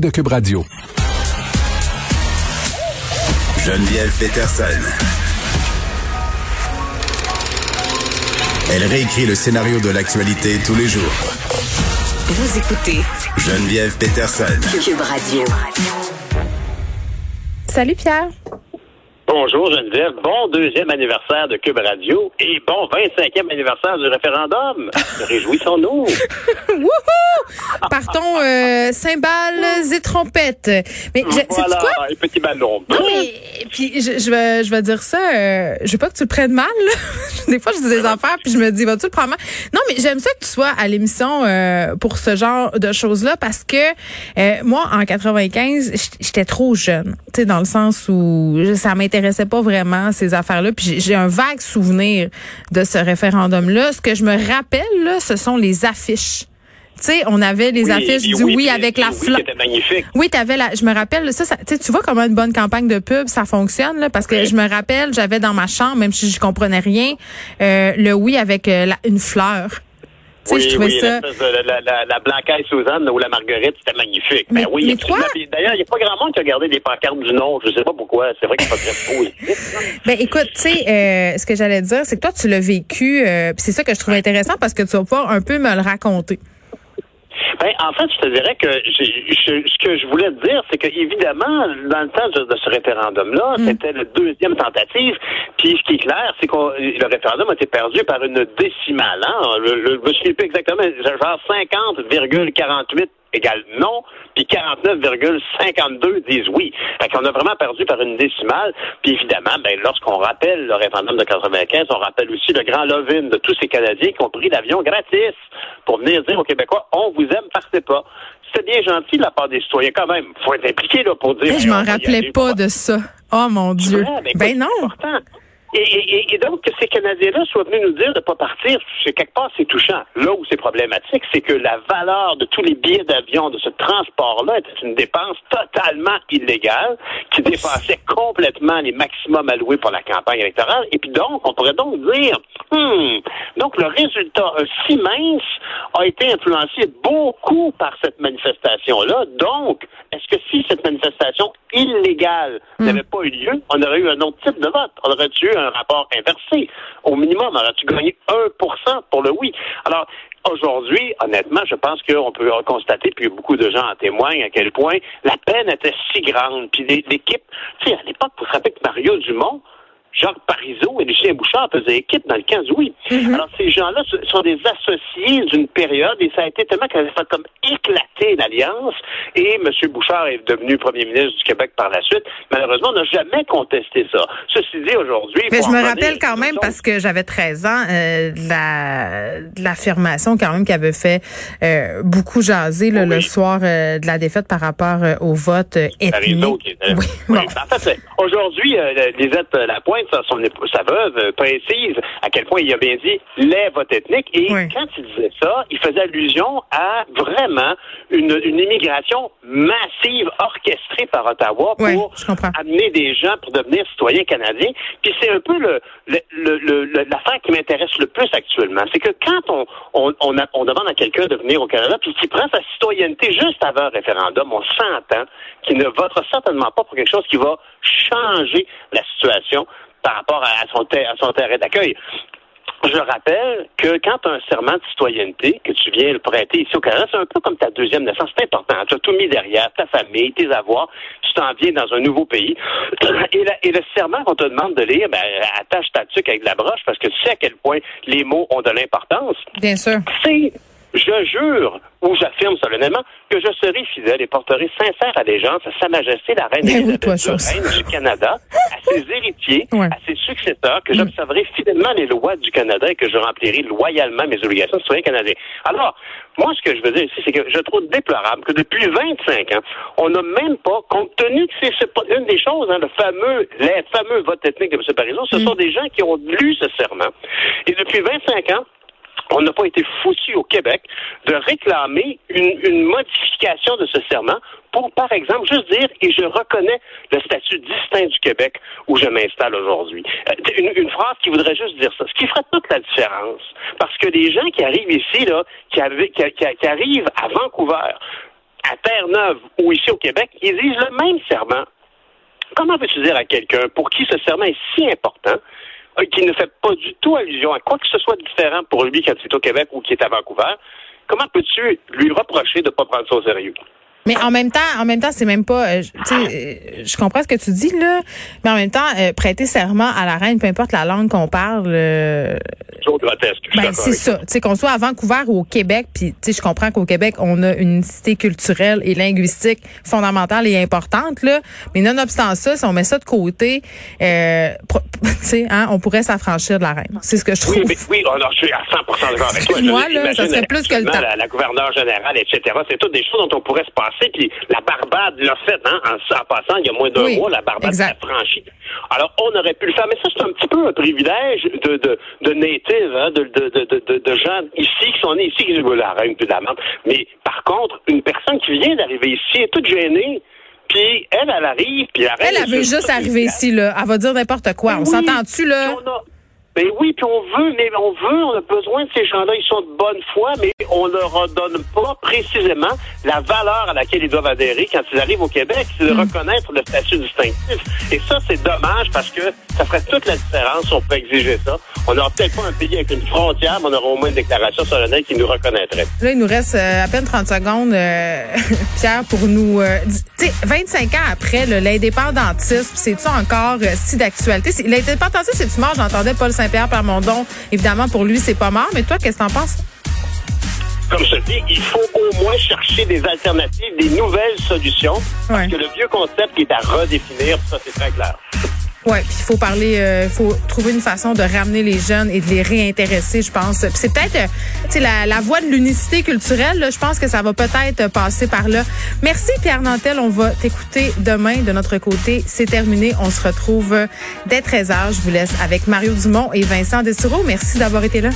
de Cube Radio. Geneviève Peterson. Elle réécrit le scénario de l'actualité tous les jours. Vous écoutez Geneviève Peterson. Cube Radio. Salut Pierre. Bonjour Geneviève, bon deuxième anniversaire de Cube Radio et bon 25e anniversaire du référendum. Réjouissons-nous. Wouhou! Partons euh, cymbales et trompettes. Mais je, voilà, quoi? les petits ballons. Non, mais puis je, je vais je vais dire ça. Euh, je veux pas que tu le prennes mal. là. des fois, je dis des affaires puis je me dis vas-tu le prendre mal? Non, mais j'aime ça que tu sois à l'émission euh, pour ce genre de choses là parce que euh, moi en 95, j- j'étais trop jeune. Tu sais dans le sens où ça m'intéressait pas vraiment ces affaires-là. Puis j'ai- j'ai un vague souvenir de ce référendum-là. Ce que je me rappelle là, ce sont les affiches. Tu sais, on avait les Oui, affiches du oui, avec les- la fleur. C'était magnifique. Oui, t'avais la, je me rappelle, ça, ça tu tu vois comment une bonne campagne de pub, ça fonctionne, là, parce que je me rappelle, j'avais dans ma chambre, même si je comprenais rien, euh, le oui avec euh, la- une fleur. Tu sais, Oui, je trouvais oui, ça. La, la, la, la Blancaille Suzanne ou la Marguerite, c'était magnifique. Mais- ben oui, mais toi- D'ailleurs, il n'y a pas grand monde qui a gardé des pancartes du nom. Je sais pas pourquoi. C'est vrai qu'il faut très positif. Ben écoute, tu sais, euh, ce que j'allais dire, c'est que toi, tu l'as vécu, euh, c'est ça que je trouve intéressant parce que tu vas pouvoir un peu me le raconter. Ben, en fait, je te dirais que je- ce que je voulais te dire, c'est que évidemment, dans le temps de, de ce référendum-là, c'était la deuxième tentative. Puis ce qui est clair, c'est que le référendum a été perdu par une décimale. Hein? Le, le, je me souviens plus exactement, genre 50,48 égale non, puis 49,52 disent oui. Fait qu'on a vraiment perdu par une décimale. Puis évidemment, ben, lorsqu'on rappelle le référendum de 95, on rappelle aussi le grand lovin de tous ces Canadiens qui ont pris l'avion gratis pour venir dire aux Québécois, on vous aime, partez pas. C'était bien gentil de la part des citoyens quand même. faut être impliqué là, pour dire... Eh, je m'en rappelais pas de ça. Oh mon Dieu. Ouais, mais écoute, Ben non. Et donc, que ces Canadiens-là soient venus nous dire de ne pas partir, c'est quelque part, c'est touchant. Là où c'est problématique, c'est que la valeur de tous les billets d'avion, de ce transport-là, était une dépense totalement illégale, qui dépassait complètement les maximums alloués pour la campagne électorale. Et puis donc, on pourrait donc dire, hmm, donc le résultat euh, si mince a été influencé beaucoup par cette manifestation-là. Donc, est-ce que si cette manifestation illégale n'avait pas eu lieu, on aurait eu un autre type de vote. On aurait eu un rapport inversé? Au minimum, on aurait-tu gagné 1% pour le oui? Alors, aujourd'hui, honnêtement, je pense qu'on peut constater, puis beaucoup de gens en témoignent, à quel point la peine était si grande. Puis l'équipe, tu sais, à l'époque, vous vous rappelez que Mario Dumont, Jacques Parizeau et Lucien Bouchard faisaient équipe dans le 15 oui. Alors, ces gens-là sont des associés d'une période et ça a été tellement qu'elle a fait comme éclater l'alliance et M. Bouchard est devenu premier ministre du Québec par la suite. Malheureusement, on n'a jamais contesté ça. Ceci dit, aujourd'hui... Mais je me rappelle quand même parce que j'avais 13 ans euh, la l'affirmation quand même qui avait fait euh, beaucoup jaser là, Oui. le soir euh, de la défaite par rapport euh, au vote euh, Parizeau ethnique. qui était- Oui, Oui, bon. En fait, aujourd'hui, euh, Lisette Lapointe, sa, son épouse- sa veuve, euh, précise à quel point il a bien dit les votes ethniques. Et Oui. quand il disait ça, il faisait allusion à vraiment une, une immigration massive orchestrée par Ottawa pour amener des gens pour devenir citoyens canadiens. Puis c'est un peu le, le, le- le- le- l'affaire qui m'intéresse le plus actuellement. C'est que quand on, on, on, a- on demande à quelqu'un de venir au Canada, puis qu'il prend sa citoyenneté juste avant un référendum, on s'entend qu'il ne votera certainement pas pour quelque chose qui va changer la situation par rapport à son, ter- à son terrain d'accueil. Je rappelle que quand tu as un serment de citoyenneté que tu viens le prêter ici au Canada, c'est un peu comme ta deuxième naissance. C'est important. Tu as tout mis derrière, ta famille, tes avoirs. Tu t'en viens dans un nouveau pays. Et, la- et le serment qu'on te demande de lire, ben, attache ta tuque avec la broche parce que tu sais à quel point les mots ont de l'importance. Bien sûr. C'est, je jure, ou j'affirme solennellement, que je serai fidèle et porterai sincère allégeance à Sa Majesté la Reine Ben oui, toi. Reine du Canada, à ses héritiers, Ouais. à ses successeurs, que j'observerai fidèlement les lois du Canada et que je remplirai loyalement mes obligations de citoyen canadien. Alors, moi, ce que je veux dire ici, c'est que je trouve déplorable que depuis 25 ans, on n'a même pas, compte tenu que c'est une des choses, hein, le fameux, les fameux votes ethniques de M. Parizeau, ce sont des gens qui ont lu ce serment. Et depuis 25 ans, on n'a pas été foutu au Québec de réclamer une, modification de ce serment pour, par exemple, juste dire, et je reconnais le statut distinct du Québec où je m'installe aujourd'hui. Euh, Une, phrase qui voudrait juste dire ça, ce qui ferait toute la différence. Parce que les gens qui arrivent ici, là, qui, qui- arrivent à Vancouver, à Terre-Neuve ou ici au Québec, ils disent le même serment. Comment peux-tu dire à quelqu'un pour qui ce serment est si important, qui ne fait pas du tout allusion à quoi que ce soit différent pour lui quand il est au Québec ou qui est à Vancouver, comment peux-tu lui reprocher de ne pas prendre ça au sérieux? Mais en même temps, en même temps, c'est même pas. Euh, euh, je comprends ce que tu dis là, mais en même temps, euh, prêter serment à la reine, peu importe la langue qu'on parle. Euh, grotesque. Ben c'est ça. Tu sais qu'on soit à Vancouver ou au Québec, puis tu sais, je comprends qu'au Québec on a une cité culturelle et linguistique fondamentale et importante là, mais nonobstant ça, si on met ça de côté, euh, tu sais, hein, on pourrait s'affranchir de la reine. C'est ce que je trouve. Oui, mais, oui, alors, je suis à 100% d'accord avec toi. Moi là, ça serait plus que le temps. La, la gouverneure générale, etc. C'est toutes des choses dont on pourrait se passer puis la Barbade l'a fait, hein, en, passant, il y a moins d'un mois, la Barbade l'a franchi. Alors, on aurait pu le faire, mais ça, c'est un petit peu un privilège de, de, de native, hein, de, de, de, de, gens ici, qui sont nés ici, qui disent, la reine, puis la Mais par contre, une personne qui vient d'arriver ici est toute gênée. Puis elle, elle arrive, puis la reine... Elle, elle veut juste arriver ici, là. Elle va dire n'importe quoi. on s'entend-tu, là? Ben oui, puis on veut, mais on veut, on a besoin de ces gens-là. Ils sont de bonne foi, mais on leur donne pas précisément la valeur à laquelle ils doivent adhérer quand ils arrivent au Québec, c'est de mm. reconnaître le statut distinctif. Et ça, c'est dommage parce que ça ferait toute la différence si on pouvait exiger ça. On n'aura peut-être pas un pays avec une frontière, mais on aura au moins une déclaration solennelle qui nous reconnaîtrait. Là, il nous reste euh, à peine 30 secondes, euh, Pierre, pour nous... Euh, tu sais, 25 ans après, l'indépendantisme, c'est-tu encore si d'actualité? L'indépendantisme, c'est-tu mort? J'entendais Paul saint Pierre Plamondon. Évidemment, pour lui, c'est pas mort. Mais toi, qu'est-ce que t'en penses? Comme je dis, il faut au moins chercher des alternatives, des nouvelles solutions. Parce que le vieux concept est à redéfinir, ça c'est très clair. Oui, puis il faut parler, il euh, faut trouver une façon de ramener les jeunes et de les réintéresser, je pense. Puis c'est peut-être, euh, la, la voie de l'unicité culturelle, là, je pense que ça va peut-être passer par là. Merci Pierre Nantel, on va t'écouter demain de notre côté. C'est terminé, on se retrouve dès 13h. Je vous laisse avec Mario Dumont et Vincent Destoureau. Merci d'avoir été là.